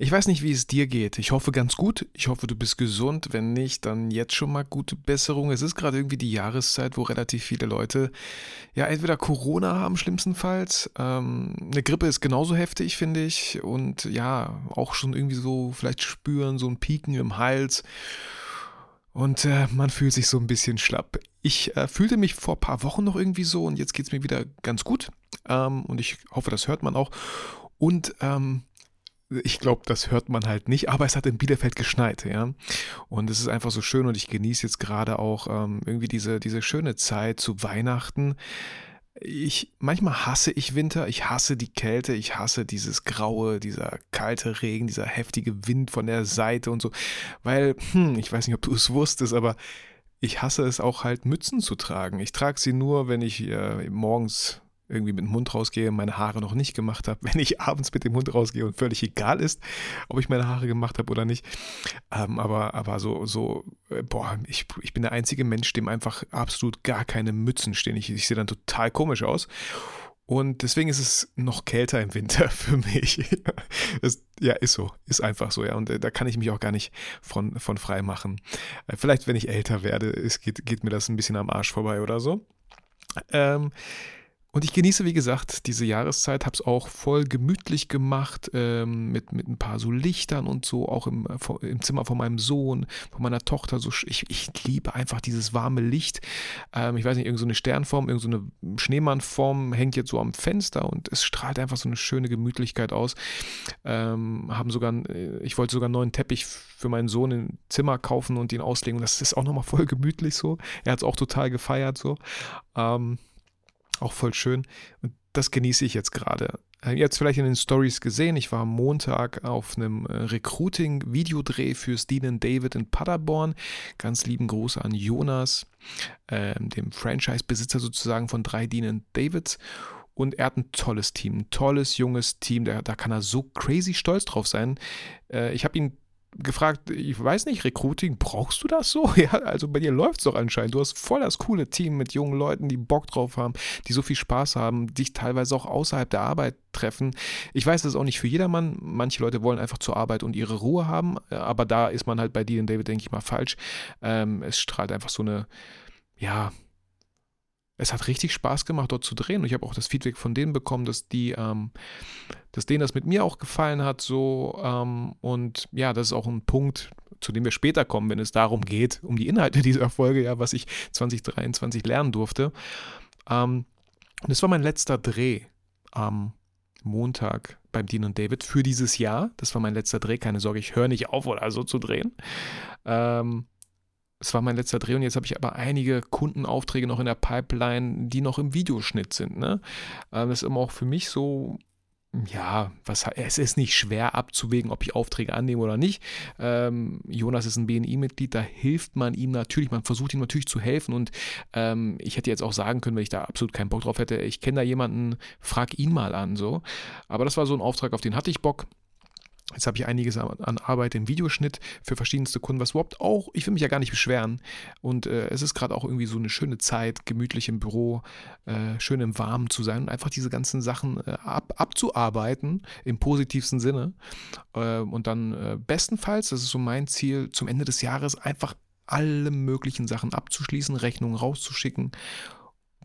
Ich weiß nicht, wie es dir geht. Ich hoffe ganz gut. Ich hoffe, du bist gesund. Wenn nicht, dann jetzt schon mal gute Besserung. Es ist gerade irgendwie die Jahreszeit, wo relativ viele Leute ja entweder Corona haben, schlimmstenfalls. Ähm, eine Grippe ist genauso heftig, finde ich. Und ja, auch schon irgendwie so vielleicht spüren, so ein Pieken im Hals. Und äh, man fühlt sich so ein bisschen schlapp. Ich äh, fühlte mich vor ein paar Wochen noch irgendwie so und jetzt geht es mir wieder ganz gut. Ähm, und ich hoffe, das hört man auch. Und ähm, ich glaube, das hört man halt nicht, aber es hat in Bielefeld geschneit, ja. Und es ist einfach so schön und ich genieße jetzt gerade auch ähm, irgendwie diese, diese schöne Zeit zu Weihnachten. Ich, manchmal hasse ich Winter, ich hasse die Kälte, ich hasse dieses graue, dieser kalte Regen, dieser heftige Wind von der Seite und so, weil, hm, ich weiß nicht, ob du es wusstest, aber ich hasse es auch halt Mützen zu tragen. Ich trage sie nur, wenn ich äh, morgens irgendwie mit dem Hund rausgehe, meine Haare noch nicht gemacht habe, wenn ich abends mit dem Hund rausgehe und völlig egal ist, ob ich meine Haare gemacht habe oder nicht. Ähm, aber, aber so, so, äh, boah, ich, ich bin der einzige Mensch, dem einfach absolut gar keine Mützen stehen. Ich, ich sehe dann total komisch aus. Und deswegen ist es noch kälter im Winter für mich. das, ja, ist so, ist einfach so, ja. Und äh, da kann ich mich auch gar nicht von, von frei machen. Äh, vielleicht, wenn ich älter werde, es geht, geht mir das ein bisschen am Arsch vorbei oder so. Ähm, und ich genieße, wie gesagt, diese Jahreszeit, habe es auch voll gemütlich gemacht, ähm, mit, mit ein paar so Lichtern und so, auch im, äh, im Zimmer von meinem Sohn, von meiner Tochter. So, ich, ich liebe einfach dieses warme Licht. Ähm, ich weiß nicht, irgendeine so Sternform, irgendeine so Schneemannform hängt jetzt so am Fenster und es strahlt einfach so eine schöne Gemütlichkeit aus. Ähm, haben sogar, äh, ich wollte sogar einen neuen Teppich für meinen Sohn im Zimmer kaufen und ihn auslegen. Das ist auch nochmal voll gemütlich so. Er hat es auch total gefeiert so. Ähm, auch voll schön. Und das genieße ich jetzt gerade. Äh, jetzt vielleicht in den Stories gesehen, ich war am Montag auf einem äh, Recruiting-Videodreh fürs Dean David in Paderborn. Ganz lieben Gruß an Jonas, äh, dem Franchise-Besitzer sozusagen von drei Dean Davids. Und er hat ein tolles Team, ein tolles, junges Team. Da, da kann er so crazy stolz drauf sein. Äh, ich habe ihn gefragt, ich weiß nicht, Recruiting, brauchst du das so? Ja, also bei dir läuft es doch anscheinend. Du hast voll das coole Team mit jungen Leuten, die Bock drauf haben, die so viel Spaß haben, dich teilweise auch außerhalb der Arbeit treffen. Ich weiß, das ist auch nicht für jedermann. Manche Leute wollen einfach zur Arbeit und ihre Ruhe haben, aber da ist man halt bei dir und David, denke ich mal, falsch. Ähm, es strahlt einfach so eine, ja, es hat richtig Spaß gemacht, dort zu drehen. Und ich habe auch das Feedback von denen bekommen, dass die, ähm, dass denen das mit mir auch gefallen hat. So, ähm, und ja, das ist auch ein Punkt, zu dem wir später kommen, wenn es darum geht, um die Inhalte dieser Folge, ja, was ich 2023 lernen durfte. Ähm, und es war mein letzter Dreh am Montag beim Dean und David für dieses Jahr. Das war mein letzter Dreh. Keine Sorge, ich höre nicht auf oder so zu drehen. Ähm, es war mein letzter Dreh und jetzt habe ich aber einige Kundenaufträge noch in der Pipeline, die noch im Videoschnitt sind. Ne? Ähm, das ist immer auch für mich so, ja, was, es ist nicht schwer abzuwägen, ob ich Aufträge annehme oder nicht. Ähm, Jonas ist ein BNI-Mitglied, da hilft man ihm natürlich, man versucht ihm natürlich zu helfen und ähm, ich hätte jetzt auch sagen können, wenn ich da absolut keinen Bock drauf hätte, ich kenne da jemanden, frag ihn mal an, so. Aber das war so ein Auftrag, auf den hatte ich Bock. Jetzt habe ich einiges an Arbeit im Videoschnitt für verschiedenste Kunden, was überhaupt auch, ich will mich ja gar nicht beschweren. Und äh, es ist gerade auch irgendwie so eine schöne Zeit, gemütlich im Büro, äh, schön im Warmen zu sein und einfach diese ganzen Sachen äh, ab, abzuarbeiten im positivsten Sinne. Äh, und dann äh, bestenfalls, das ist so mein Ziel, zum Ende des Jahres einfach alle möglichen Sachen abzuschließen, Rechnungen rauszuschicken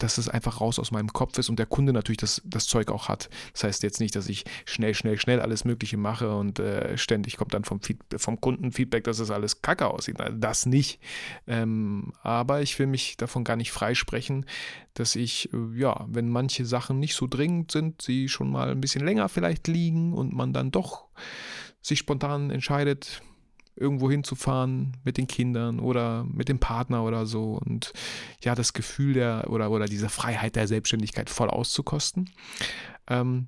dass es einfach raus aus meinem Kopf ist und der Kunde natürlich das, das Zeug auch hat. Das heißt jetzt nicht, dass ich schnell, schnell, schnell alles Mögliche mache und äh, ständig kommt dann vom, vom Kunden Feedback, dass es das alles kacke aussieht. Das nicht. Ähm, aber ich will mich davon gar nicht freisprechen, dass ich, äh, ja, wenn manche Sachen nicht so dringend sind, sie schon mal ein bisschen länger vielleicht liegen und man dann doch sich spontan entscheidet, irgendwo hinzufahren mit den Kindern oder mit dem Partner oder so und ja, das Gefühl der oder, oder diese Freiheit der Selbstständigkeit voll auszukosten. Ähm,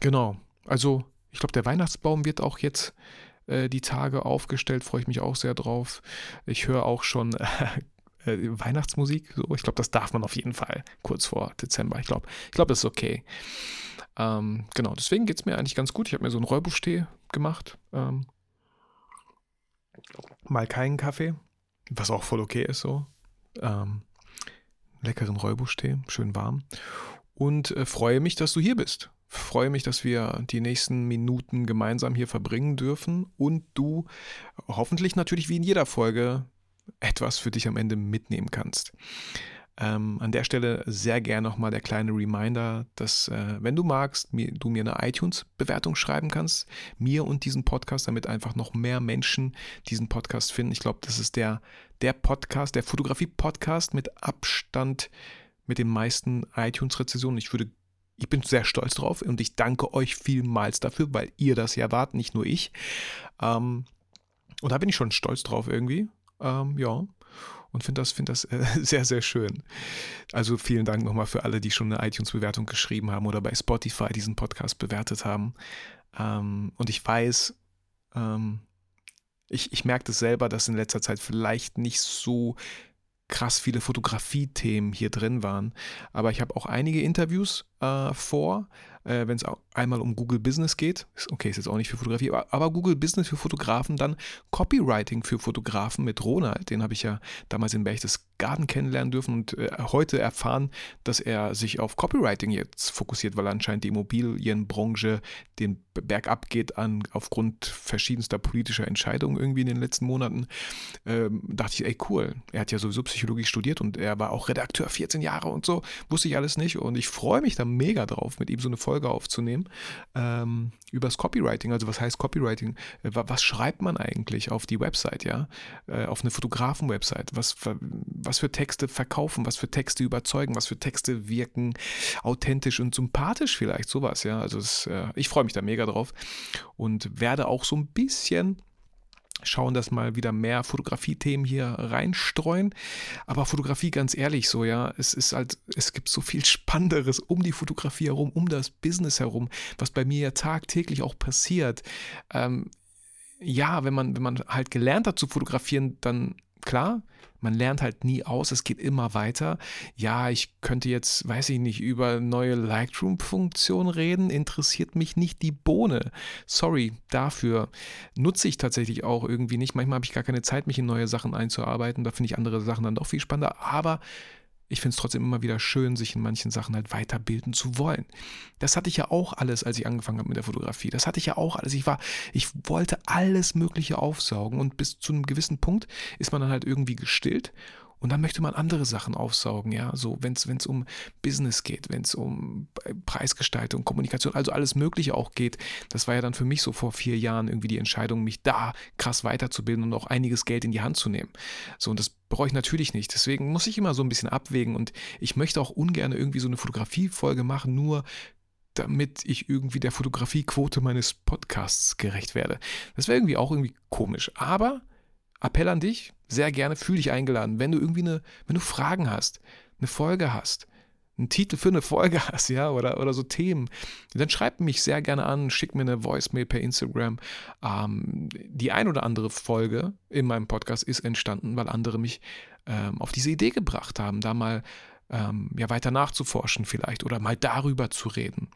genau, also ich glaube, der Weihnachtsbaum wird auch jetzt äh, die Tage aufgestellt, freue ich mich auch sehr drauf. Ich höre auch schon äh, Weihnachtsmusik. So, ich glaube, das darf man auf jeden Fall kurz vor Dezember. Ich glaube, ich glaube, das ist okay. Ähm, genau, deswegen geht es mir eigentlich ganz gut. Ich habe mir so einen Räubuchtee gemacht. Ähm, mal keinen Kaffee, was auch voll okay ist so. Ähm, leckeren Räubuchtee, schön warm. Und äh, freue mich, dass du hier bist. Freue mich, dass wir die nächsten Minuten gemeinsam hier verbringen dürfen und du hoffentlich natürlich wie in jeder Folge etwas für dich am Ende mitnehmen kannst. Ähm, an der Stelle sehr gern nochmal der kleine Reminder, dass, äh, wenn du magst, mir, du mir eine iTunes-Bewertung schreiben kannst, mir und diesen Podcast, damit einfach noch mehr Menschen diesen Podcast finden. Ich glaube, das ist der, der Podcast, der Fotografie-Podcast mit Abstand mit den meisten iTunes-Rezensionen. Ich würde ich bin sehr stolz drauf und ich danke euch vielmals dafür, weil ihr das ja wart, nicht nur ich. Ähm, und da bin ich schon stolz drauf irgendwie. Ähm, ja und finde das, find das äh, sehr, sehr schön. Also vielen Dank nochmal für alle, die schon eine iTunes-Bewertung geschrieben haben oder bei Spotify diesen Podcast bewertet haben. Ähm, und ich weiß, ähm, ich, ich merke das selber, dass in letzter Zeit vielleicht nicht so krass viele Fotografie-Themen hier drin waren. Aber ich habe auch einige Interviews äh, vor, äh, wenn es einmal um Google Business geht. Okay, ist jetzt auch nicht für Fotografie, aber, aber, Google Business für Fotografen, dann Copywriting für Fotografen mit Ronald. Den habe ich ja damals in Berchtesgaden kennenlernen dürfen und äh, heute erfahren, dass er sich auf Copywriting jetzt fokussiert, weil anscheinend die Immobilienbranche den Berg abgeht an, aufgrund verschiedenster politischer Entscheidungen irgendwie in den letzten Monaten. Ähm, dachte ich, ey, cool. Er hat ja sowieso Psychologie studiert und er war auch Redakteur 14 Jahre und so. Wusste ich alles nicht und ich freue mich da mega drauf, mit ihm so eine Folge aufzunehmen ähm, übers Copywriting. Also was heißt Copywriting? Äh, was schreibt man eigentlich auf die Website, ja? Äh, auf eine Fotografen-Website? Was, was für Texte verkaufen? Was für Texte überzeugen? Was für Texte wirken authentisch und sympathisch vielleicht? Sowas, ja. Also das, äh, ich freue mich da mega drauf und werde auch so ein bisschen schauen, dass mal wieder mehr Fotografie-Themen hier reinstreuen. Aber Fotografie, ganz ehrlich, so, ja, es ist halt, es gibt so viel Spannenderes um die Fotografie herum, um das Business herum, was bei mir ja tagtäglich auch passiert. Ähm, ja, wenn man, wenn man halt gelernt hat zu fotografieren, dann klar, man lernt halt nie aus, es geht immer weiter. Ja, ich könnte jetzt, weiß ich nicht, über neue Lightroom-Funktionen reden, interessiert mich nicht die Bohne. Sorry dafür. Nutze ich tatsächlich auch irgendwie nicht. Manchmal habe ich gar keine Zeit, mich in neue Sachen einzuarbeiten. Da finde ich andere Sachen dann doch viel spannender. Aber ich finde es trotzdem immer wieder schön, sich in manchen Sachen halt weiterbilden zu wollen. Das hatte ich ja auch alles, als ich angefangen habe mit der Fotografie. Das hatte ich ja auch alles. Ich war, ich wollte alles Mögliche aufsaugen und bis zu einem gewissen Punkt ist man dann halt irgendwie gestillt und dann möchte man andere Sachen aufsaugen, ja, so wenn es um Business geht, wenn es um Preisgestaltung, Kommunikation, also alles Mögliche auch geht. Das war ja dann für mich so vor vier Jahren irgendwie die Entscheidung, mich da krass weiterzubilden und auch einiges Geld in die Hand zu nehmen. So, und das bereue ich natürlich nicht. Deswegen muss ich immer so ein bisschen abwägen und ich möchte auch ungern irgendwie so eine Fotografiefolge machen, nur damit ich irgendwie der Fotografiequote meines Podcasts gerecht werde. Das wäre irgendwie auch irgendwie komisch. Aber Appell an dich, sehr gerne, fühl dich eingeladen. Wenn du irgendwie eine, wenn du Fragen hast, eine Folge hast, einen Titel für eine Folge hast, ja, oder, oder so Themen, dann schreib mich sehr gerne an, schick mir eine Voicemail per Instagram. Ähm, die ein oder andere Folge in meinem Podcast ist entstanden, weil andere mich ähm, auf diese Idee gebracht haben, da mal ähm, ja, weiter nachzuforschen vielleicht oder mal darüber zu reden.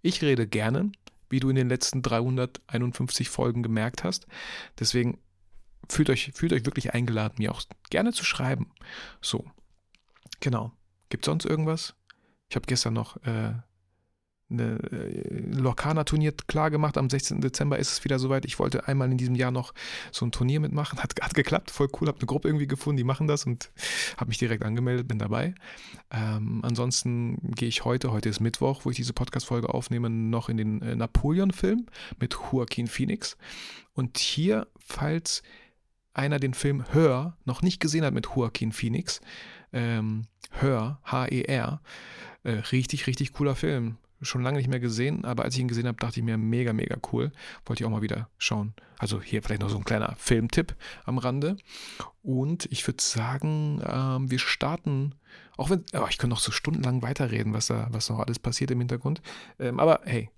Ich rede gerne, wie du in den letzten 351 Folgen gemerkt hast. Deswegen fühlt euch, fühlt euch wirklich eingeladen, mir auch gerne zu schreiben. So, genau. Gibt sonst irgendwas? Ich habe gestern noch äh, eine äh, Lorcaner-Turnier klar. Am 16. Dezember ist es wieder soweit. Ich wollte einmal in diesem Jahr noch so ein Turnier mitmachen. Hat, hat geklappt, voll cool. Habe eine Gruppe irgendwie gefunden, die machen das und habe mich direkt angemeldet, bin dabei. Ähm, ansonsten gehe ich heute, heute ist Mittwoch, wo ich diese Podcast-Folge aufnehme, noch in den äh, Napoleon-Film mit Joaquin Phoenix. Und hier, falls einer den Film Hör noch nicht gesehen hat mit Joaquin Phoenix, ähm, Hör, H-E-R, äh, richtig, richtig cooler Film. Schon lange nicht mehr gesehen, aber als ich ihn gesehen habe, dachte ich mir, mega, mega cool. Wollte ich auch mal wieder schauen. Also hier vielleicht noch so ein kleiner Filmtipp am Rande. Und ich würde sagen, ähm, wir starten, auch wenn, oh, ich könnte noch so stundenlang weiterreden, was da, was noch alles passiert im Hintergrund. Ähm, aber hey,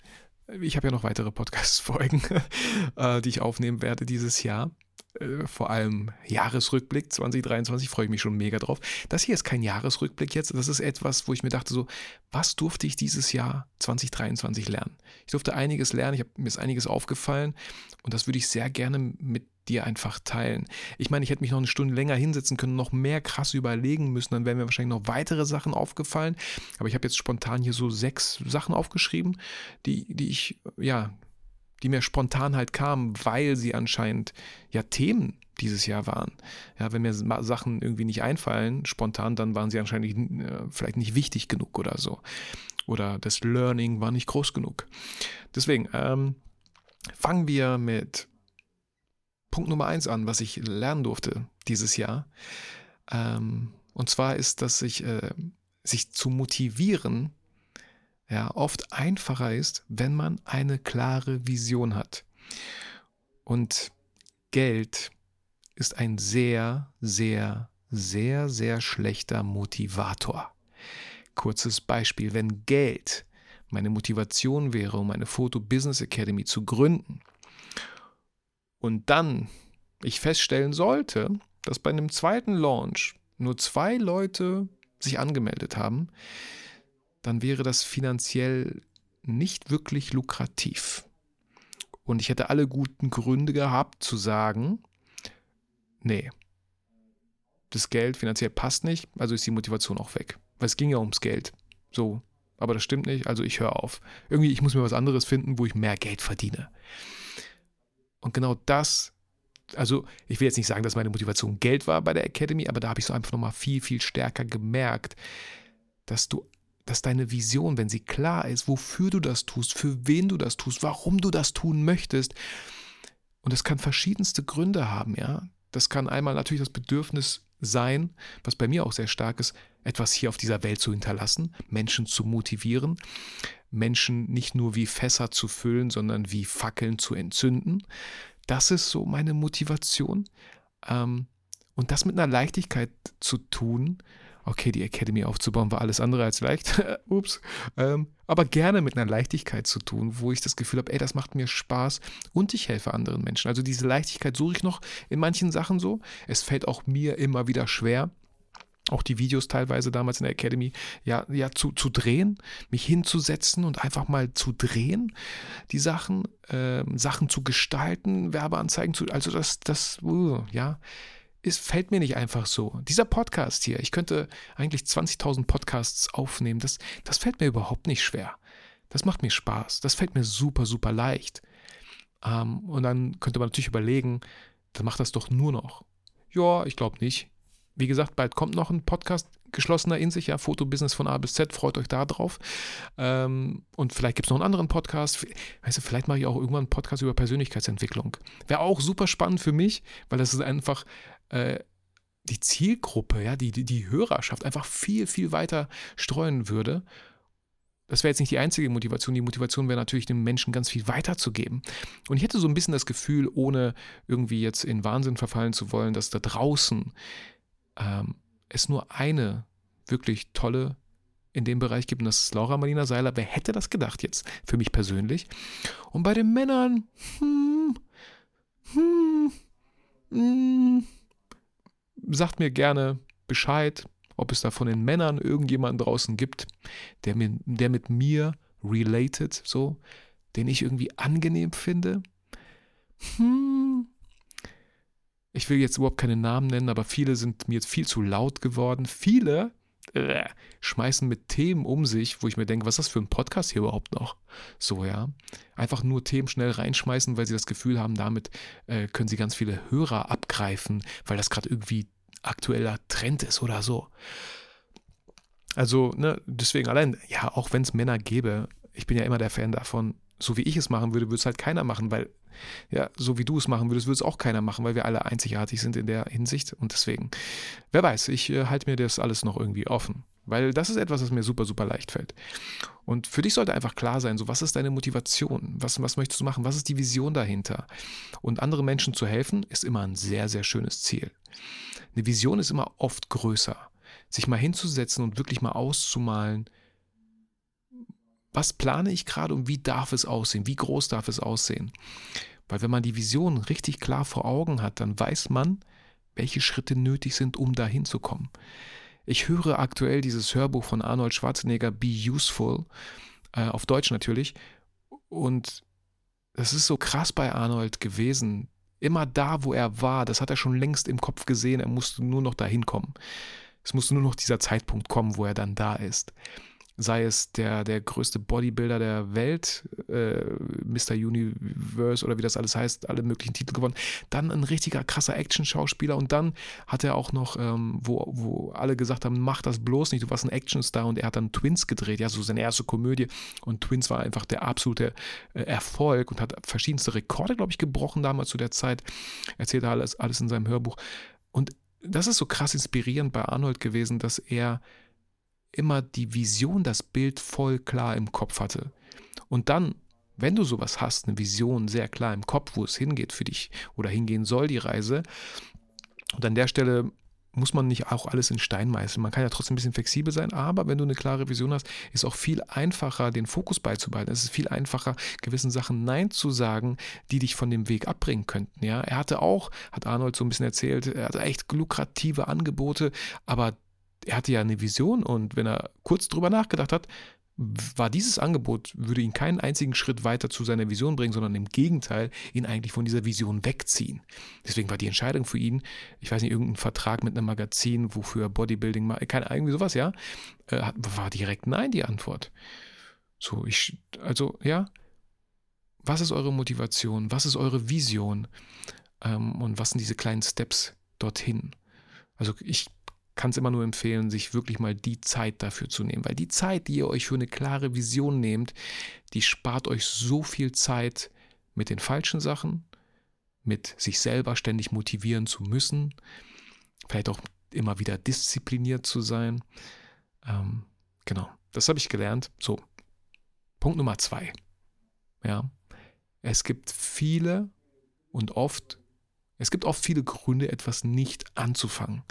ich habe ja noch weitere Podcast-Folgen, äh, die ich aufnehmen werde dieses Jahr. Äh, vor allem Jahresrückblick 2023, freue ich mich schon mega drauf. Das hier ist kein Jahresrückblick jetzt, das ist etwas, wo ich mir dachte, so, was durfte ich dieses Jahr 2023 lernen? Ich durfte einiges lernen, ich hab, mir ist einiges aufgefallen und das würde ich sehr gerne mit dir einfach teilen. Ich meine, ich hätte mich noch eine Stunde länger hinsetzen können, noch mehr krass überlegen müssen, dann wären mir wahrscheinlich noch weitere Sachen aufgefallen. Aber ich habe jetzt spontan hier so sechs Sachen aufgeschrieben, die, die ich, ja, die mir spontan halt kamen, weil sie anscheinend ja Themen dieses Jahr waren. Ja, wenn mir Sachen irgendwie nicht einfallen, spontan, dann waren sie anscheinend äh, vielleicht nicht wichtig genug oder so. Oder das Learning war nicht groß genug. Deswegen, ähm, fangen wir mit Punkt Nummer eins an, was ich lernen durfte dieses Jahr. Ähm, und zwar ist, dass sich, äh, sich zu motivieren ja, oft einfacher ist, wenn man eine klare Vision hat. Und Geld ist ein sehr, sehr, sehr, sehr schlechter Motivator. Kurzes Beispiel, wenn Geld meine Motivation wäre, um eine Photo Business Academy zu gründen, und dann ich feststellen sollte, dass bei einem zweiten Launch nur zwei Leute sich angemeldet haben, dann wäre das finanziell nicht wirklich lukrativ. Und ich hätte alle guten Gründe gehabt zu sagen, nee, das Geld finanziell passt nicht, also ist die Motivation auch weg. Weil es ging ja ums Geld. So, aber das stimmt nicht, also ich höre auf. Irgendwie, ich muss mir was anderes finden, wo ich mehr Geld verdiene. Und genau das, also ich will jetzt nicht sagen, dass meine Motivation Geld war bei der Academy, aber da habe ich so einfach nochmal viel, viel stärker gemerkt, dass du, dass deine Vision, wenn sie klar ist, wofür du das tust, für wen du das tust, warum du das tun möchtest, und das kann verschiedenste Gründe haben, ja. Das kann einmal natürlich das Bedürfnis sein, was bei mir auch sehr stark ist, etwas hier auf dieser Welt zu hinterlassen, Menschen zu motivieren, Menschen nicht nur wie Fässer zu füllen, sondern wie Fackeln zu entzünden. Das ist so meine Motivation. Ähm, und das mit einer Leichtigkeit zu tun, okay, die Academy aufzubauen war alles andere als leicht, ups, ähm, aber gerne mit einer Leichtigkeit zu tun, wo ich das Gefühl habe, ey, das macht mir Spaß und ich helfe anderen Menschen. Also diese Leichtigkeit suche ich noch in manchen Sachen so. Es fällt auch mir immer wieder schwer, auch die Videos teilweise damals in der Academy, ja, ja zu, zu drehen, mich hinzusetzen und einfach mal zu drehen, die Sachen, äh, Sachen zu gestalten, Werbeanzeigen zu, also das, das, uh, ja, es fällt mir nicht einfach so. Dieser Podcast hier, ich könnte eigentlich 20.000 Podcasts aufnehmen, das, das fällt mir überhaupt nicht schwer. Das macht mir Spaß, das fällt mir super, super leicht. Ähm, und dann könnte man natürlich überlegen, dann macht das doch nur noch. Ja, ich glaube nicht. Wie gesagt, bald kommt noch ein Podcast geschlossener in sich, ja, Fotobusiness von A bis Z, freut euch da drauf. Ähm, und vielleicht gibt es noch einen anderen Podcast. Weißt du, vielleicht mache ich auch irgendwann einen Podcast über Persönlichkeitsentwicklung. Wäre auch super spannend für mich, weil das ist einfach äh, die Zielgruppe, ja, die, die, Hörerschaft einfach viel, viel weiter streuen würde. Das wäre jetzt nicht die einzige Motivation. Die Motivation wäre natürlich, den Menschen ganz viel weiterzugeben. Und ich hätte so ein bisschen das Gefühl, ohne irgendwie jetzt in Wahnsinn verfallen zu wollen, dass da draußen ähm, es nur eine wirklich tolle in dem Bereich gibt, und das ist Laura Marlina Seiler. Wer hätte das gedacht jetzt? Für mich persönlich. Und bei den Männern, hm, hm, hm, sagt mir gerne Bescheid, ob es da von den Männern irgendjemanden draußen gibt, der, mir, der mit mir related, so, den ich irgendwie angenehm finde. Hm, ich will jetzt überhaupt keine Namen nennen, aber viele sind mir jetzt viel zu laut geworden. Viele äh, schmeißen mit Themen um sich, wo ich mir denke, was ist das für ein Podcast hier überhaupt noch? So, ja. Einfach nur Themen schnell reinschmeißen, weil sie das Gefühl haben, damit äh, können sie ganz viele Hörer abgreifen, weil das gerade irgendwie aktueller Trend ist oder so. Also, ne, deswegen allein, ja, auch wenn es Männer gäbe, ich bin ja immer der Fan davon, so wie ich es machen würde, würde es halt keiner machen, weil ja, so wie du es machen würdest, würde es auch keiner machen, weil wir alle einzigartig sind in der Hinsicht. Und deswegen, wer weiß, ich äh, halte mir das alles noch irgendwie offen. Weil das ist etwas, was mir super, super leicht fällt. Und für dich sollte einfach klar sein, so was ist deine Motivation? Was, was möchtest du machen? Was ist die Vision dahinter? Und anderen Menschen zu helfen, ist immer ein sehr, sehr schönes Ziel. Eine Vision ist immer oft größer. Sich mal hinzusetzen und wirklich mal auszumalen, was plane ich gerade und wie darf es aussehen? Wie groß darf es aussehen? Weil wenn man die Vision richtig klar vor Augen hat, dann weiß man, welche Schritte nötig sind, um dahin zu kommen. Ich höre aktuell dieses Hörbuch von Arnold Schwarzenegger, Be Useful, äh, auf Deutsch natürlich. Und das ist so krass bei Arnold gewesen. Immer da, wo er war, das hat er schon längst im Kopf gesehen, er musste nur noch dahin kommen. Es musste nur noch dieser Zeitpunkt kommen, wo er dann da ist sei es der, der größte Bodybuilder der Welt, äh, Mr. Universe oder wie das alles heißt, alle möglichen Titel gewonnen. Dann ein richtiger krasser Action-Schauspieler und dann hat er auch noch, ähm, wo, wo alle gesagt haben, mach das bloß nicht, du warst ein Actionstar und er hat dann Twins gedreht, ja, so seine erste Komödie und Twins war einfach der absolute äh, Erfolg und hat verschiedenste Rekorde, glaube ich, gebrochen damals zu der Zeit. Erzählt er alles, alles in seinem Hörbuch. Und das ist so krass inspirierend bei Arnold gewesen, dass er immer die Vision, das Bild voll klar im Kopf hatte. Und dann, wenn du sowas hast, eine Vision sehr klar im Kopf, wo es hingeht für dich oder hingehen soll, die Reise, und an der Stelle muss man nicht auch alles in Stein meißeln. Man kann ja trotzdem ein bisschen flexibel sein, aber wenn du eine klare Vision hast, ist auch viel einfacher, den Fokus beizubehalten. Es ist viel einfacher, gewissen Sachen Nein zu sagen, die dich von dem Weg abbringen könnten. Ja, er hatte auch, hat Arnold so ein bisschen erzählt, er hatte echt lukrative Angebote, aber er hatte ja eine Vision und wenn er kurz drüber nachgedacht hat, war dieses Angebot, würde ihn keinen einzigen Schritt weiter zu seiner Vision bringen, sondern im Gegenteil, ihn eigentlich von dieser Vision wegziehen. Deswegen war die Entscheidung für ihn, ich weiß nicht, irgendein Vertrag mit einem Magazin, wofür Bodybuilding, keine irgendwie sowas, ja, äh, war direkt nein die Antwort. So, ich, also, ja, was ist eure Motivation? Was ist eure Vision? Ähm, und was sind diese kleinen Steps dorthin? Also, ich kann es immer nur empfehlen, sich wirklich mal die Zeit dafür zu nehmen. Weil die Zeit, die ihr euch für eine klare Vision nehmt, die spart euch so viel Zeit mit den falschen Sachen, mit sich selber ständig motivieren zu müssen, vielleicht auch immer wieder diszipliniert zu sein. Ähm, genau, das habe ich gelernt. So, Punkt Nummer zwei. Ja, es gibt viele und oft, es gibt oft viele Gründe, etwas nicht anzufangen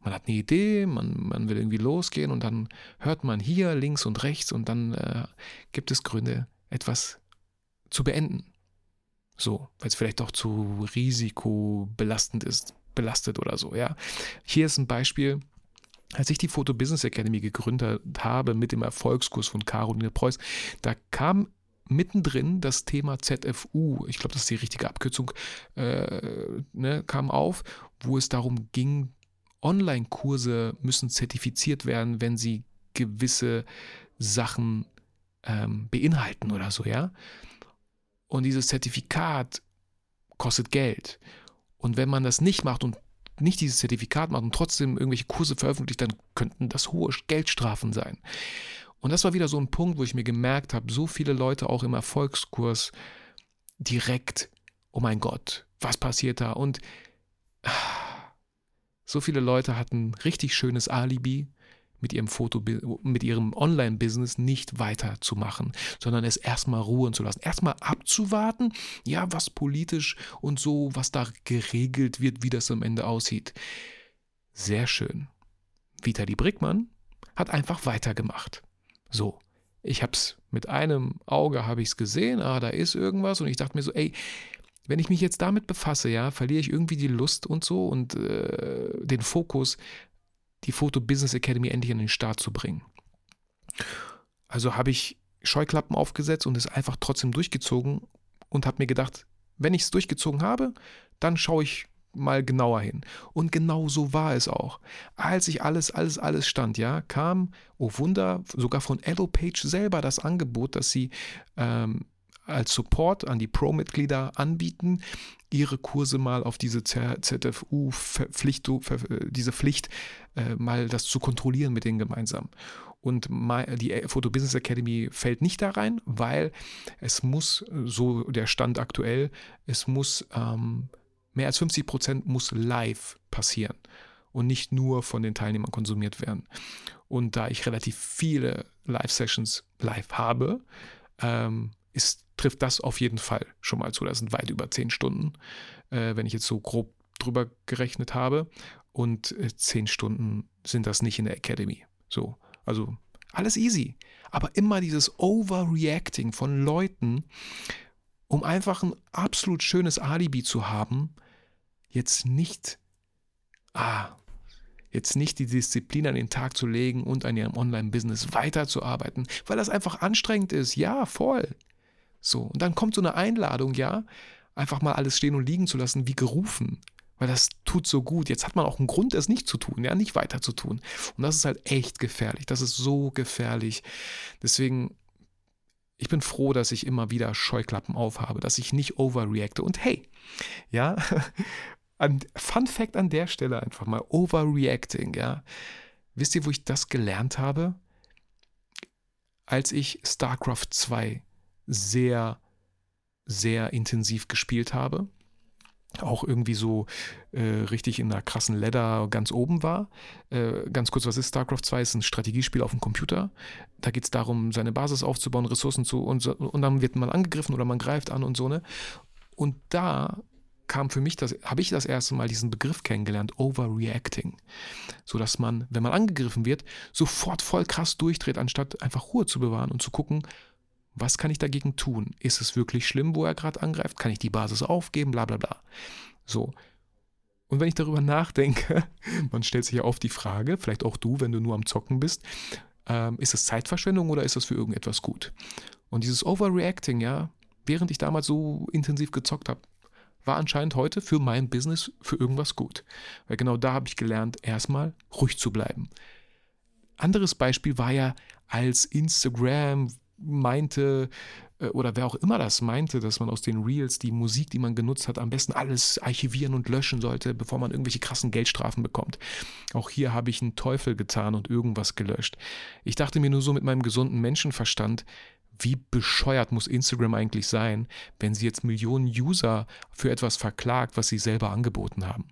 man hat eine Idee, man, man will irgendwie losgehen und dann hört man hier links und rechts und dann äh, gibt es Gründe, etwas zu beenden. So, weil es vielleicht auch zu risikobelastend ist, belastet oder so, ja. Hier ist ein Beispiel, als ich die Photo Business Academy gegründet habe mit dem Erfolgskurs von Caroline Preuß, da kam mittendrin das Thema ZFU, ich glaube, das ist die richtige Abkürzung, äh, ne, kam auf, wo es darum ging, Online-Kurse müssen zertifiziert werden, wenn sie gewisse Sachen ähm, beinhalten oder so, ja. Und dieses Zertifikat kostet Geld. Und wenn man das nicht macht und nicht dieses Zertifikat macht und trotzdem irgendwelche Kurse veröffentlicht, dann könnten das hohe Geldstrafen sein. Und das war wieder so ein Punkt, wo ich mir gemerkt habe, so viele Leute auch im Erfolgskurs direkt, oh mein Gott, was passiert da? Und so viele Leute hatten richtig schönes Alibi, mit ihrem Foto, mit ihrem Online-Business nicht weiterzumachen, sondern es erstmal ruhen zu lassen. Erstmal abzuwarten, ja, was politisch und so, was da geregelt wird, wie das am Ende aussieht. Sehr schön. Vitali Brickmann hat einfach weitergemacht. So, ich hab's mit einem Auge habe ich's gesehen, ah, da ist irgendwas und ich dachte mir so, ey, wenn ich mich jetzt damit befasse, ja, verliere ich irgendwie die Lust und so und äh, den Fokus, die Photo Business Academy endlich an den Start zu bringen. Also habe ich Scheuklappen aufgesetzt und es einfach trotzdem durchgezogen und habe mir gedacht, wenn ich es durchgezogen habe, dann schaue ich mal genauer hin. Und genau so war es auch. Als ich alles, alles, alles stand, ja, kam, oh Wunder, sogar von Ello Page selber das Angebot, dass sie ähm, als Support an die Pro-Mitglieder anbieten, ihre Kurse mal auf diese ZFU-Pflicht, diese Pflicht, äh, mal das zu kontrollieren mit denen gemeinsam. Und die Photo Business Academy fällt nicht da rein, weil es muss, so der Stand aktuell, es muss ähm, mehr als 50 Prozent muss live passieren und nicht nur von den Teilnehmern konsumiert werden. Und da ich relativ viele Live-Sessions live habe, ähm, ist trifft das auf jeden Fall schon mal zu. Das sind weit über zehn Stunden, äh, wenn ich jetzt so grob drüber gerechnet habe. Und äh, zehn Stunden sind das nicht in der Academy. So, also alles easy. Aber immer dieses Overreacting von Leuten, um einfach ein absolut schönes Alibi zu haben, jetzt nicht, ah, jetzt nicht die Disziplin an den Tag zu legen und an ihrem Online-Business weiterzuarbeiten, weil das einfach anstrengend ist. Ja, voll. So, und dann kommt so eine Einladung, ja, einfach mal alles stehen und liegen zu lassen, wie gerufen. Weil das tut so gut. Jetzt hat man auch einen Grund, das nicht zu tun, ja, nicht weiter zu tun. Und das ist halt echt gefährlich. Das ist so gefährlich. Deswegen, ich bin froh, dass ich immer wieder Scheuklappen aufhabe, dass ich nicht overreacte. Und hey, ja, Fun Fact an der Stelle einfach mal: Overreacting, ja. Wisst ihr, wo ich das gelernt habe? Als ich StarCraft 2 sehr, sehr intensiv gespielt habe auch irgendwie so äh, richtig in einer krassen Ladder ganz oben war. Äh, ganz kurz, was ist StarCraft 2? Ist ein Strategiespiel auf dem Computer. Da geht es darum, seine Basis aufzubauen, Ressourcen zu und, und dann wird man angegriffen oder man greift an und so, ne? Und da kam für mich das, habe ich das erste Mal diesen Begriff kennengelernt, Overreacting. So dass man, wenn man angegriffen wird, sofort voll krass durchdreht, anstatt einfach Ruhe zu bewahren und zu gucken, was kann ich dagegen tun? Ist es wirklich schlimm, wo er gerade angreift? Kann ich die Basis aufgeben? Bla bla bla. So. Und wenn ich darüber nachdenke, man stellt sich ja oft die Frage, vielleicht auch du, wenn du nur am Zocken bist, ähm, ist es Zeitverschwendung oder ist es für irgendetwas gut? Und dieses Overreacting, ja, während ich damals so intensiv gezockt habe, war anscheinend heute für mein Business für irgendwas gut. Weil genau da habe ich gelernt, erstmal ruhig zu bleiben. Anderes Beispiel war ja, als Instagram meinte, äh, oder wer auch immer das meinte, dass man aus den Reels die Musik, die man genutzt hat, am besten alles archivieren und löschen sollte, bevor man irgendwelche krassen Geldstrafen bekommt. Auch hier habe ich einen Teufel getan und irgendwas gelöscht. Ich dachte mir nur so mit meinem gesunden Menschenverstand, wie bescheuert muss Instagram eigentlich sein, wenn sie jetzt Millionen User für etwas verklagt, was sie selber angeboten haben.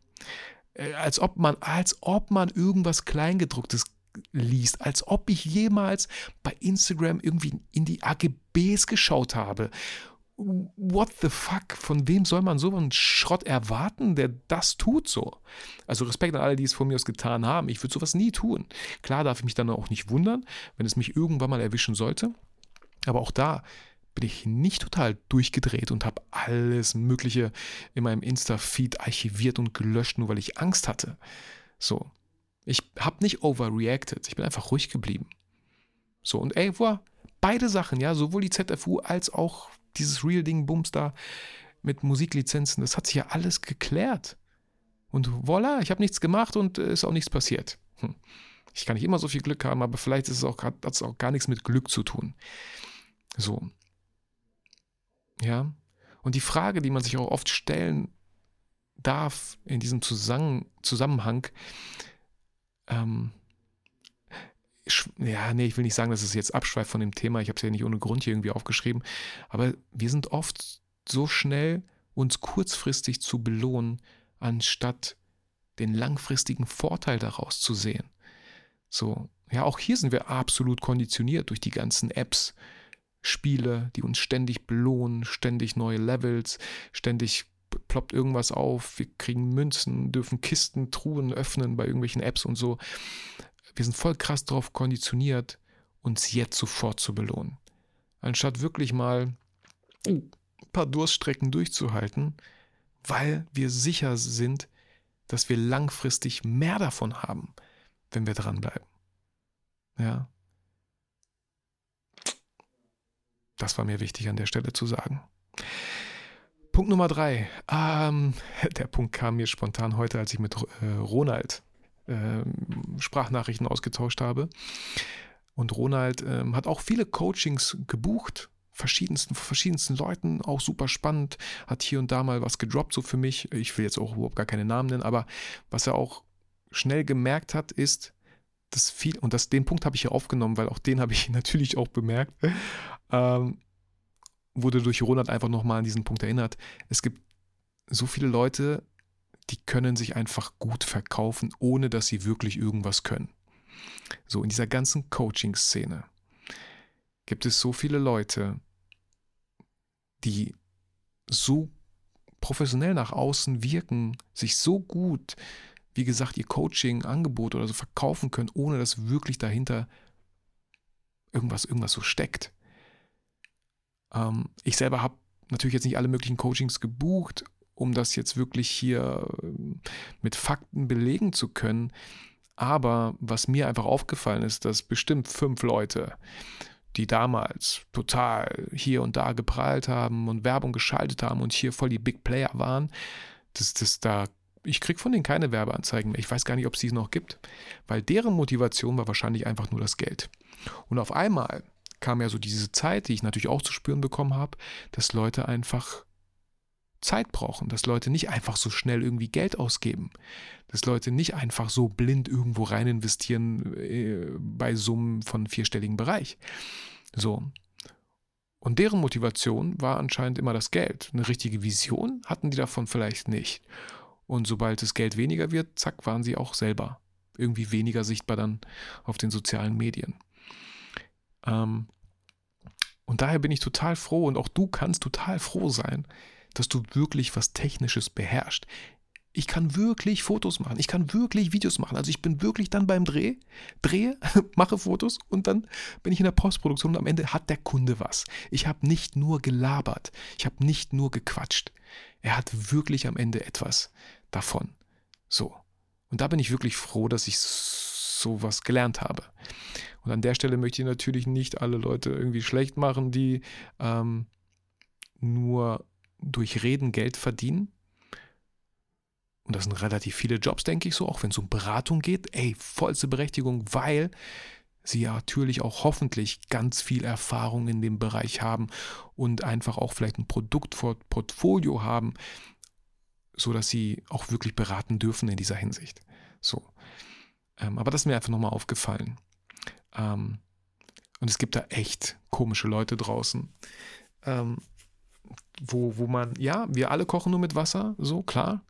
Äh, als ob man, als ob man irgendwas Kleingedrucktes liest, als ob ich jemals bei Instagram irgendwie in die AGBs geschaut habe. What the fuck? Von wem soll man so einen Schrott erwarten, der das tut so? Also Respekt an alle, die es von mir aus getan haben. Ich würde sowas nie tun. Klar darf ich mich dann auch nicht wundern, wenn es mich irgendwann mal erwischen sollte. Aber auch da bin ich nicht total durchgedreht und habe alles Mögliche in meinem Insta-Feed archiviert und gelöscht, nur weil ich Angst hatte. So. Ich habe nicht overreacted. Ich bin einfach ruhig geblieben. So, und ey, boah, beide Sachen, ja, sowohl die ZFU als auch dieses Real-Ding Bums da mit Musiklizenzen, das hat sich ja alles geklärt. Und voilà, ich habe nichts gemacht und äh, ist auch nichts passiert. Hm. Ich kann nicht immer so viel Glück haben, aber vielleicht ist es auch, hat es auch gar nichts mit Glück zu tun. So. Ja. Und die Frage, die man sich auch oft stellen darf in diesem Zusammenhang, ähm, ja, nee, ich will nicht sagen, dass es jetzt abschweift von dem Thema. Ich habe es ja nicht ohne Grund hier irgendwie aufgeschrieben. Aber wir sind oft so schnell, uns kurzfristig zu belohnen, anstatt den langfristigen Vorteil daraus zu sehen. So, ja, auch hier sind wir absolut konditioniert durch die ganzen Apps, Spiele, die uns ständig belohnen, ständig neue Levels, ständig ploppt irgendwas auf, wir kriegen Münzen, dürfen Kisten, Truhen öffnen bei irgendwelchen Apps und so. Wir sind voll krass darauf konditioniert, uns jetzt sofort zu belohnen. Anstatt wirklich mal ein paar Durststrecken durchzuhalten, weil wir sicher sind, dass wir langfristig mehr davon haben, wenn wir dranbleiben. Ja. Das war mir wichtig an der Stelle zu sagen. Punkt Nummer drei. Ähm, der Punkt kam mir spontan heute, als ich mit äh, Ronald äh, Sprachnachrichten ausgetauscht habe. Und Ronald äh, hat auch viele Coachings gebucht, verschiedensten, verschiedensten Leuten, auch super spannend, hat hier und da mal was gedroppt, so für mich. Ich will jetzt auch überhaupt gar keine Namen nennen, aber was er auch schnell gemerkt hat, ist, dass viel, und das, den Punkt habe ich hier aufgenommen, weil auch den habe ich natürlich auch bemerkt, ähm, wurde durch Ronald einfach nochmal an diesen Punkt erinnert. Es gibt so viele Leute, die können sich einfach gut verkaufen, ohne dass sie wirklich irgendwas können. So in dieser ganzen Coaching-Szene gibt es so viele Leute, die so professionell nach außen wirken, sich so gut, wie gesagt, ihr Coaching-Angebot oder so verkaufen können, ohne dass wirklich dahinter irgendwas, irgendwas so steckt. Ähm, ich selber habe natürlich jetzt nicht alle möglichen Coachings gebucht, um das jetzt wirklich hier ähm, mit Fakten belegen zu können. Aber was mir einfach aufgefallen ist, dass bestimmt fünf Leute, die damals total hier und da geprahlt haben und Werbung geschaltet haben und hier voll die Big Player waren, das, das da ich kriege von denen keine Werbeanzeigen mehr. Ich weiß gar nicht, ob es die noch gibt, weil deren Motivation war wahrscheinlich einfach nur das Geld. Und auf einmal kam ja so diese Zeit, die ich natürlich auch zu spüren bekommen habe, dass Leute einfach Zeit brauchen, dass Leute nicht einfach so schnell irgendwie Geld ausgeben, dass Leute nicht einfach so blind irgendwo rein investieren äh, bei Summen von vierstelligen Bereich. So. Und deren Motivation war anscheinend immer das Geld. Eine richtige Vision hatten die davon vielleicht nicht. Und sobald das Geld weniger wird, zack, waren sie auch selber irgendwie weniger sichtbar dann auf den sozialen Medien. Ähm, und daher bin ich total froh und auch du kannst total froh sein, dass du wirklich was Technisches beherrschst. Ich kann wirklich Fotos machen, ich kann wirklich Videos machen. Also ich bin wirklich dann beim Dreh, drehe, mache Fotos und dann bin ich in der Postproduktion und am Ende hat der Kunde was. Ich habe nicht nur gelabert, ich habe nicht nur gequatscht. Er hat wirklich am Ende etwas davon. So. Und da bin ich wirklich froh, dass ich sowas gelernt habe. Und an der Stelle möchte ich natürlich nicht alle Leute irgendwie schlecht machen, die ähm, nur durch Reden Geld verdienen. Und das sind relativ viele Jobs, denke ich so, auch wenn es um Beratung geht. Ey, vollste Berechtigung, weil sie ja natürlich auch hoffentlich ganz viel Erfahrung in dem Bereich haben und einfach auch vielleicht ein Produktportfolio haben, sodass sie auch wirklich beraten dürfen in dieser Hinsicht. So. Ähm, aber das ist mir einfach nochmal aufgefallen. Ähm, und es gibt da echt komische Leute draußen. Ähm, wo, wo man, ja, wir alle kochen nur mit Wasser, so klar.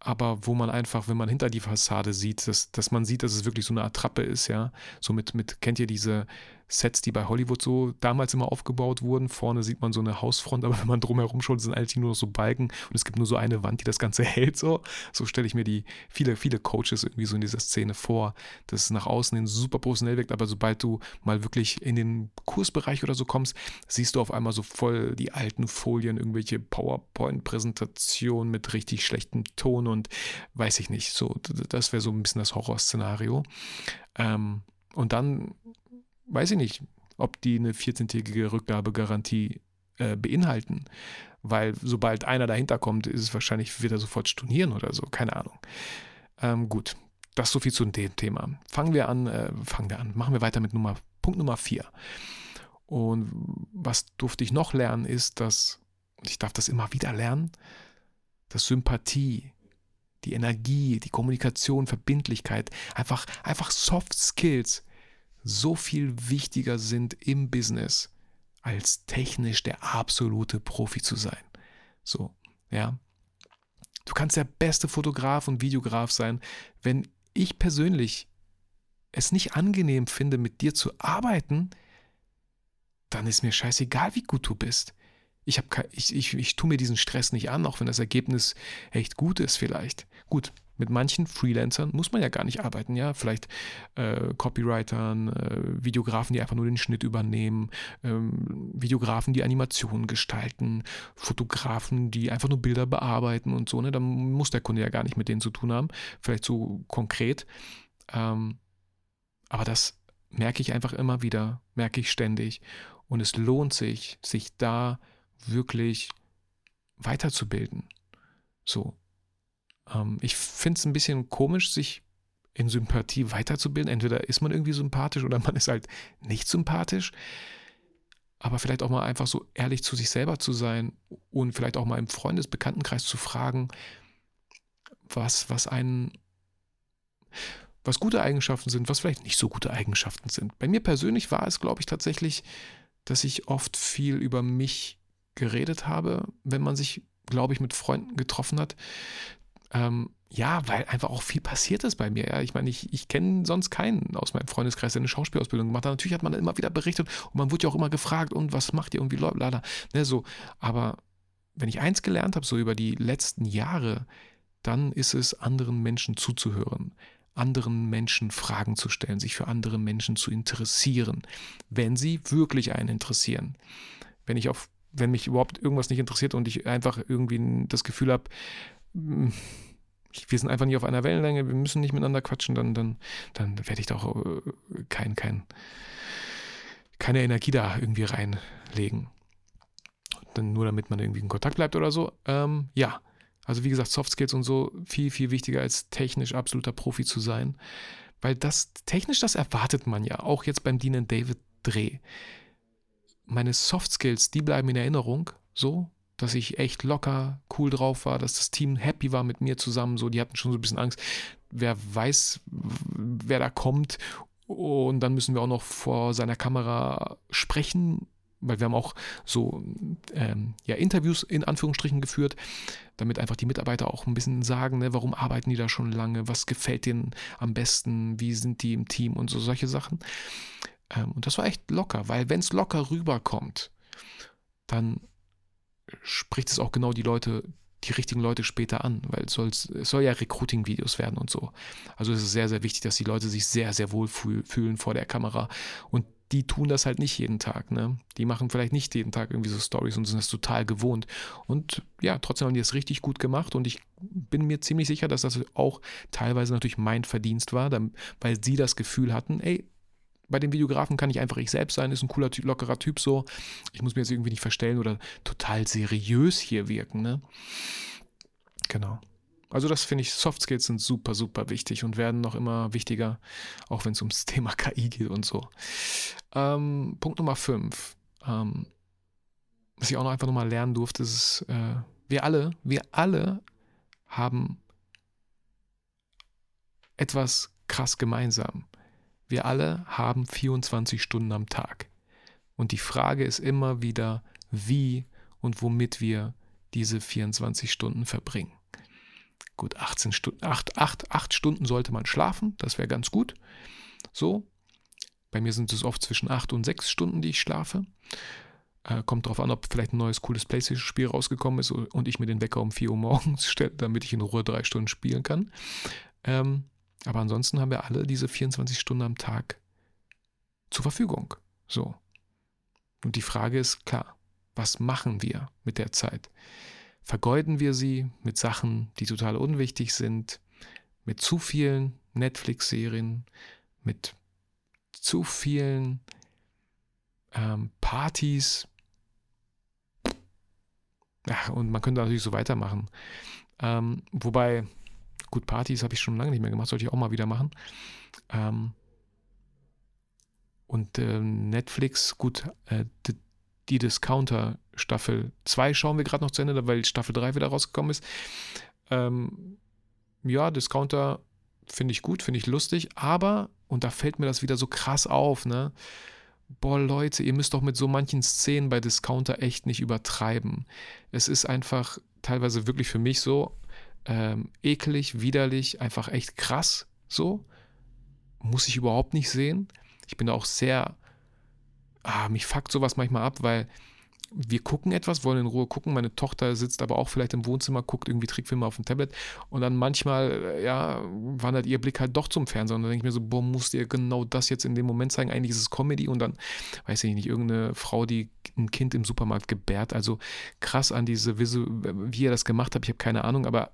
Aber wo man einfach, wenn man hinter die Fassade sieht, dass, dass man sieht, dass es wirklich so eine Attrappe ist, ja. So mit, mit, kennt ihr diese, Sets, die bei Hollywood so damals immer aufgebaut wurden. Vorne sieht man so eine Hausfront, aber wenn man drumherum schaut, sind eigentlich nur noch so Balken und es gibt nur so eine Wand, die das Ganze hält. So, so stelle ich mir die viele, viele Coaches irgendwie so in dieser Szene vor, dass es nach außen hin super professionell wirkt, aber sobald du mal wirklich in den Kursbereich oder so kommst, siehst du auf einmal so voll die alten Folien, irgendwelche PowerPoint-Präsentationen mit richtig schlechtem Ton und weiß ich nicht. So, das wäre so ein bisschen das Horrorszenario. Ähm, und dann weiß ich nicht, ob die eine 14-tägige Rückgabegarantie äh, beinhalten. Weil sobald einer dahinter kommt, ist es wahrscheinlich, wird er sofort stornieren oder so, keine Ahnung. Ähm, gut, das so viel zu dem Thema. Fangen wir an, äh, fangen wir an, machen wir weiter mit Nummer, Punkt Nummer 4. Und was durfte ich noch lernen, ist, dass, ich darf das immer wieder lernen, dass Sympathie, die Energie, die Kommunikation, Verbindlichkeit, einfach, einfach Soft Skills so viel wichtiger sind im Business, als technisch der absolute Profi zu sein. So, ja. Du kannst der beste Fotograf und Videograf sein, wenn ich persönlich es nicht angenehm finde, mit dir zu arbeiten, dann ist mir scheißegal, wie gut du bist. Ich, ich, ich, ich tue mir diesen Stress nicht an, auch wenn das Ergebnis echt gut ist vielleicht. Gut, mit manchen Freelancern muss man ja gar nicht arbeiten, ja. Vielleicht äh, Copywritern, äh, Videografen, die einfach nur den Schnitt übernehmen, ähm, Videografen, die Animationen gestalten, Fotografen, die einfach nur Bilder bearbeiten und so, ne? Da muss der Kunde ja gar nicht mit denen zu tun haben. Vielleicht so konkret. Ähm, aber das merke ich einfach immer wieder, merke ich ständig. Und es lohnt sich, sich da wirklich weiterzubilden. So, ähm, ich finde es ein bisschen komisch, sich in Sympathie weiterzubilden. Entweder ist man irgendwie sympathisch oder man ist halt nicht sympathisch. Aber vielleicht auch mal einfach so ehrlich zu sich selber zu sein und vielleicht auch mal im Freundesbekanntenkreis zu fragen, was, was einen, was gute Eigenschaften sind, was vielleicht nicht so gute Eigenschaften sind. Bei mir persönlich war es, glaube ich, tatsächlich, dass ich oft viel über mich geredet habe, wenn man sich, glaube ich, mit Freunden getroffen hat, ähm, ja, weil einfach auch viel passiert ist bei mir. Ja. Ich meine, ich, ich kenne sonst keinen aus meinem Freundeskreis, der eine Schauspielausbildung gemacht hat. Natürlich hat man immer wieder berichtet und man wurde ja auch immer gefragt, und was macht ihr und wie lala. Ne, so. Aber wenn ich eins gelernt habe, so über die letzten Jahre, dann ist es, anderen Menschen zuzuhören, anderen Menschen Fragen zu stellen, sich für andere Menschen zu interessieren, wenn sie wirklich einen interessieren. Wenn ich auf wenn mich überhaupt irgendwas nicht interessiert und ich einfach irgendwie das Gefühl habe, wir sind einfach nicht auf einer Wellenlänge, wir müssen nicht miteinander quatschen, dann, dann, dann werde ich da auch äh, kein, kein, keine Energie da irgendwie reinlegen. Dann nur damit man irgendwie in Kontakt bleibt oder so. Ähm, ja, also wie gesagt, Soft Skills und so viel, viel wichtiger als technisch absoluter Profi zu sein. Weil das, technisch, das erwartet man ja, auch jetzt beim Dean David Dreh. Meine Soft Skills, die bleiben in Erinnerung, so, dass ich echt locker, cool drauf war, dass das Team happy war mit mir zusammen, so, die hatten schon so ein bisschen Angst, wer weiß, wer da kommt und dann müssen wir auch noch vor seiner Kamera sprechen, weil wir haben auch so ähm, ja, Interviews in Anführungsstrichen geführt, damit einfach die Mitarbeiter auch ein bisschen sagen, ne, warum arbeiten die da schon lange, was gefällt denen am besten, wie sind die im Team und so solche Sachen. Ähm, und das war echt locker, weil wenn es locker rüberkommt, dann spricht es auch genau die Leute, die richtigen Leute später an, weil es soll, es soll ja Recruiting-Videos werden und so. Also es ist sehr, sehr wichtig, dass die Leute sich sehr, sehr wohl fühlen vor der Kamera. Und die tun das halt nicht jeden Tag. Ne? Die machen vielleicht nicht jeden Tag irgendwie so Stories und sind das total gewohnt. Und ja, trotzdem haben die das richtig gut gemacht und ich bin mir ziemlich sicher, dass das auch teilweise natürlich mein Verdienst war, weil sie das Gefühl hatten, ey, bei dem Videografen kann ich einfach ich selbst sein, ist ein cooler, lockerer Typ so. Ich muss mir jetzt irgendwie nicht verstellen oder total seriös hier wirken. Ne? Genau. Also das finde ich, Soft Skills sind super, super wichtig und werden noch immer wichtiger, auch wenn es ums Thema KI geht und so. Ähm, Punkt Nummer 5. Ähm, was ich auch noch einfach nochmal lernen durfte, ist, äh, wir alle, wir alle haben etwas krass gemeinsam. Wir alle haben 24 Stunden am Tag. Und die Frage ist immer wieder, wie und womit wir diese 24 Stunden verbringen. Gut, 18 Stunden, 8, 8, 8 Stunden sollte man schlafen, das wäre ganz gut. So. Bei mir sind es oft zwischen 8 und 6 Stunden, die ich schlafe. Äh, kommt darauf an, ob vielleicht ein neues cooles PlayStation-Spiel rausgekommen ist und ich mir den Wecker um 4 Uhr morgens stelle, damit ich in Ruhe drei Stunden spielen kann. Ähm, aber ansonsten haben wir alle diese 24 Stunden am Tag zur Verfügung. So. Und die Frage ist klar, was machen wir mit der Zeit? Vergeuden wir sie mit Sachen, die total unwichtig sind, mit zu vielen Netflix-Serien, mit zu vielen ähm, Partys. Ja, und man könnte natürlich so weitermachen. Ähm, wobei, Gut, Partys habe ich schon lange nicht mehr gemacht, sollte ich auch mal wieder machen. Ähm, und äh, Netflix, gut, äh, die, Discounter Staffel 2 schauen wir gerade noch zu Ende, weil Staffel 3 wieder rausgekommen ist. Ähm, ja, Discounter finde ich gut, finde ich lustig, aber, und da fällt mir das wieder so krass auf, ne? Boah, Leute, ihr müsst doch mit so manchen Szenen bei Discounter echt nicht übertreiben. Es ist einfach teilweise wirklich für mich so, ähm, eklig, widerlich, einfach echt krass so. Muss ich überhaupt nicht sehen. Ich bin auch sehr, ah, mich fuckt sowas manchmal ab, weil wir gucken etwas, wollen in Ruhe gucken. Meine Tochter sitzt aber auch vielleicht im Wohnzimmer, guckt irgendwie Trickfilme auf dem Tablet und dann manchmal, äh, ja, wandert ihr Blick halt doch zum Fernseher und dann denke ich mir so, boah, musst ihr genau das jetzt in dem Moment zeigen? Eigentlich ist es Comedy und dann, weiß ich nicht, irgendeine Frau, die ein Kind im Supermarkt gebärt. Also krass an diese wie ihr das gemacht habt, ich habe keine Ahnung, aber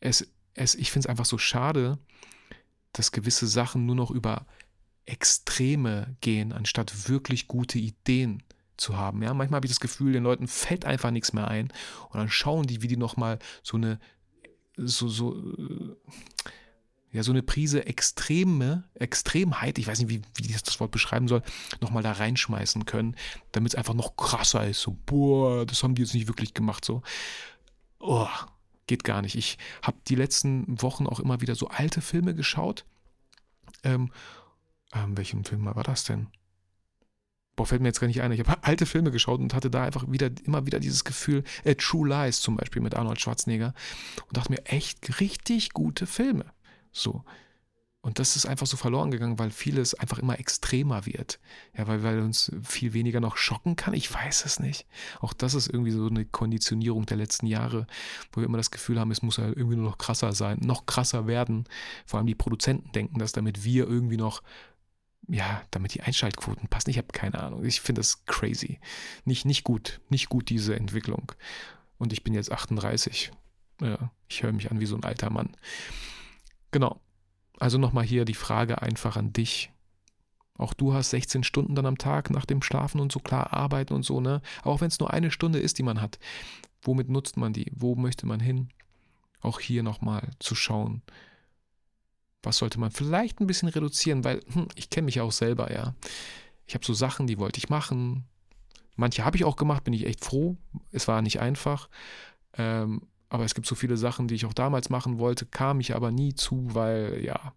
es, es, ich finde es einfach so schade, dass gewisse Sachen nur noch über Extreme gehen, anstatt wirklich gute Ideen zu haben. Ja, manchmal habe ich das Gefühl, den Leuten fällt einfach nichts mehr ein und dann schauen die, wie die nochmal so eine, so, so, ja, so eine Prise Extreme, Extremheit, ich weiß nicht, wie, wie ich das Wort beschreiben soll, nochmal da reinschmeißen können, damit es einfach noch krasser ist. So, boah, das haben die jetzt nicht wirklich gemacht. So, oh, geht gar nicht. Ich habe die letzten Wochen auch immer wieder so alte Filme geschaut. Ähm, ähm, welchen Film war das denn? Boah, fällt mir jetzt gar nicht ein. Ich habe alte Filme geschaut und hatte da einfach wieder immer wieder dieses Gefühl, äh, True Lies zum Beispiel mit Arnold Schwarzenegger und dachte mir, echt richtig gute Filme. So. Und das ist einfach so verloren gegangen, weil vieles einfach immer extremer wird. Ja, weil, weil uns viel weniger noch schocken kann. Ich weiß es nicht. Auch das ist irgendwie so eine Konditionierung der letzten Jahre, wo wir immer das Gefühl haben, es muss halt irgendwie nur noch krasser sein, noch krasser werden. Vor allem die Produzenten denken das, damit wir irgendwie noch ja, damit die Einschaltquoten passen. Ich habe keine Ahnung. Ich finde das crazy. Nicht, nicht gut. Nicht gut, diese Entwicklung. Und ich bin jetzt 38. Ja, ich höre mich an wie so ein alter Mann. Genau. Also nochmal hier die Frage einfach an dich. Auch du hast 16 Stunden dann am Tag nach dem Schlafen und so klar arbeiten und so, ne? auch wenn es nur eine Stunde ist, die man hat, womit nutzt man die? Wo möchte man hin? Auch hier nochmal zu schauen, was sollte man vielleicht ein bisschen reduzieren, weil hm, ich kenne mich ja auch selber, ja. Ich habe so Sachen, die wollte ich machen. Manche habe ich auch gemacht, bin ich echt froh. Es war nicht einfach. Ähm, aber es gibt so viele Sachen, die ich auch damals machen wollte, kam ich aber nie zu, weil, ja,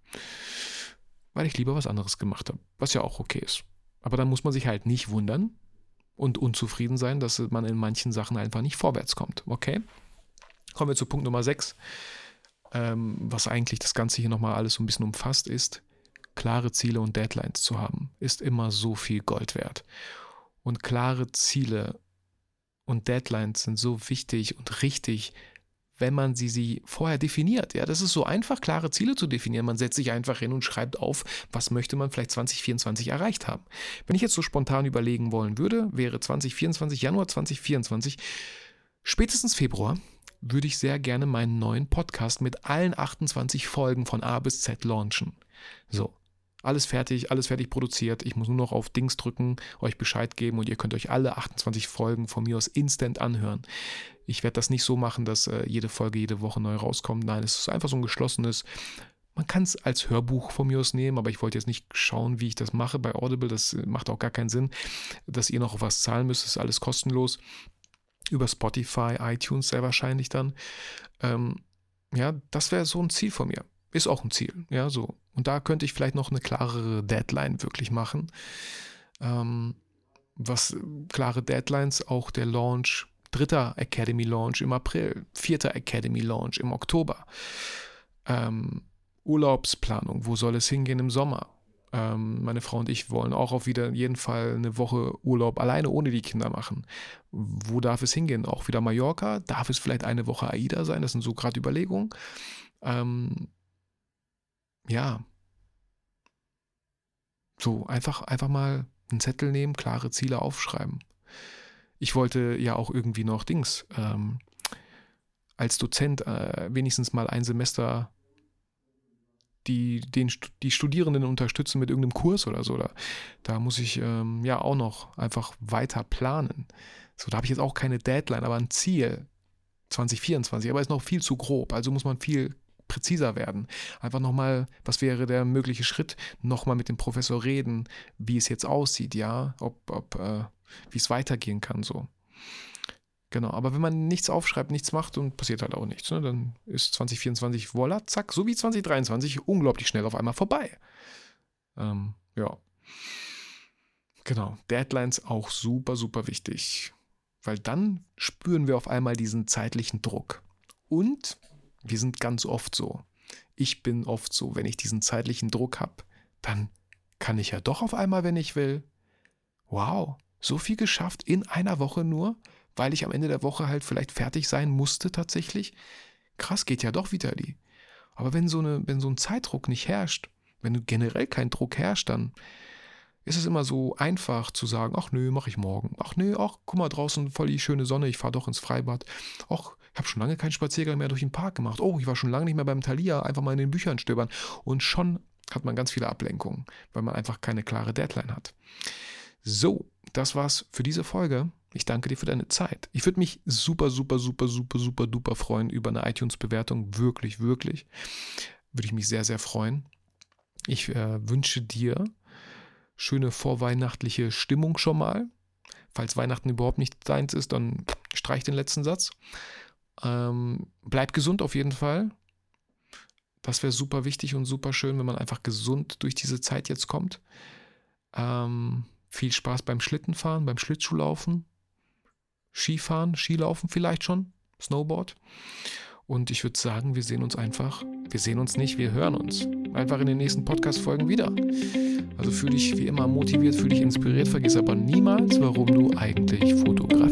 weil ich lieber was anderes gemacht habe, was ja auch okay ist. Aber dann muss man sich halt nicht wundern und unzufrieden sein, dass man in manchen Sachen einfach nicht vorwärts kommt. Okay? Kommen wir zu Punkt Nummer 6, ähm, was eigentlich das Ganze hier nochmal alles so ein bisschen umfasst, ist, klare Ziele und Deadlines zu haben, ist immer so viel Gold wert. Und klare Ziele und Deadlines sind so wichtig und richtig, wenn man sie, sie vorher definiert. Ja, das ist so einfach, klare Ziele zu definieren. Man setzt sich einfach hin und schreibt auf, was möchte man vielleicht 2024 erreicht haben. Wenn ich jetzt so spontan überlegen wollen würde, wäre 2024, Januar 2024, spätestens Februar, würde ich sehr gerne meinen neuen Podcast mit allen 28 Folgen von A bis Z launchen. So, alles fertig, alles fertig produziert. Ich muss nur noch auf Dings drücken, euch Bescheid geben und ihr könnt euch alle 28 Folgen von mir aus instant anhören. Ich werde das nicht so machen, dass äh, jede Folge jede Woche neu rauskommt. Nein, es ist einfach so ein geschlossenes. Man kann es als Hörbuch von mir aus nehmen, aber ich wollte jetzt nicht schauen, wie ich das mache bei Audible. Das äh, macht auch gar keinen Sinn, dass ihr noch was zahlen müsst. Das ist alles kostenlos. Über Spotify, iTunes sehr wahrscheinlich dann. Ähm, ja, das wäre so ein Ziel von mir ist auch ein Ziel. Ja, so. Und da könnte ich vielleicht noch eine klarere Deadline wirklich machen. Ähm, was klare Deadlines, auch der Launch, dritter Academy Launch im April, vierter Academy Launch im Oktober. Ähm, Urlaubsplanung, wo soll es hingehen im Sommer? Ähm, meine Frau und ich wollen auch auf wieder jeden Fall eine Woche Urlaub alleine ohne die Kinder machen. Wo darf es hingehen? Auch wieder Mallorca? Darf es vielleicht eine Woche AIDA sein? Das sind so gerade Überlegungen. Ähm, ja, so einfach, einfach mal einen Zettel nehmen, klare Ziele aufschreiben. Ich wollte ja auch irgendwie noch Dings ähm, als Dozent äh, wenigstens mal ein Semester die, den, die Studierenden unterstützen mit irgendeinem Kurs oder so. Da, da muss ich ähm, ja auch noch einfach weiter planen. So, da habe ich jetzt auch keine Deadline, aber ein Ziel 2024, aber ist noch viel zu grob. Also muss man viel präziser werden. Einfach nochmal, was wäre der mögliche Schritt? Nochmal mit dem Professor reden, wie es jetzt aussieht, ja, ob, ob äh, wie es weitergehen kann, so. Genau, aber wenn man nichts aufschreibt, nichts macht und passiert halt auch nichts, ne, dann ist 2024 voila, zack, so wie 2023 unglaublich schnell auf einmal vorbei. Ähm, ja. Genau, Deadlines auch super, super wichtig, weil dann spüren wir auf einmal diesen zeitlichen Druck. Und wir sind ganz oft so. Ich bin oft so, wenn ich diesen zeitlichen Druck habe, dann kann ich ja doch auf einmal, wenn ich will. Wow, so viel geschafft in einer Woche nur, weil ich am Ende der Woche halt vielleicht fertig sein musste tatsächlich. Krass, geht ja doch wieder die. Aber wenn so, eine, wenn so ein Zeitdruck nicht herrscht, wenn generell kein Druck herrscht, dann ist es immer so einfach zu sagen, ach nö, mach ich morgen. Ach nö, ach, guck mal draußen, voll die schöne Sonne, ich fahre doch ins Freibad. Ach, ich habe schon lange keinen Spaziergang mehr durch den Park gemacht. Oh, ich war schon lange nicht mehr beim Thalia, einfach mal in den Büchern stöbern. Und schon hat man ganz viele Ablenkungen, weil man einfach keine klare Deadline hat. So, das war's für diese Folge. Ich danke dir für deine Zeit. Ich würde mich super, super, super, super, super, duper freuen über eine iTunes-Bewertung. Wirklich, wirklich. Würde ich mich sehr, sehr freuen. Ich äh, wünsche dir schöne vorweihnachtliche Stimmung schon mal. Falls Weihnachten überhaupt nicht deins ist, dann streich den letzten Satz. Ähm, bleib gesund auf jeden Fall. Das wäre super wichtig und super schön, wenn man einfach gesund durch diese Zeit jetzt kommt. Ähm, viel Spaß beim Schlittenfahren, beim Schlittschuhlaufen, Skifahren, Skilaufen vielleicht schon, Snowboard. Und ich würde sagen, wir sehen uns einfach. Wir sehen uns nicht, wir hören uns. Einfach in den nächsten Podcast-Folgen wieder. Also fühle dich wie immer motiviert, fühle dich inspiriert, vergiss aber niemals, warum du eigentlich fotografierst.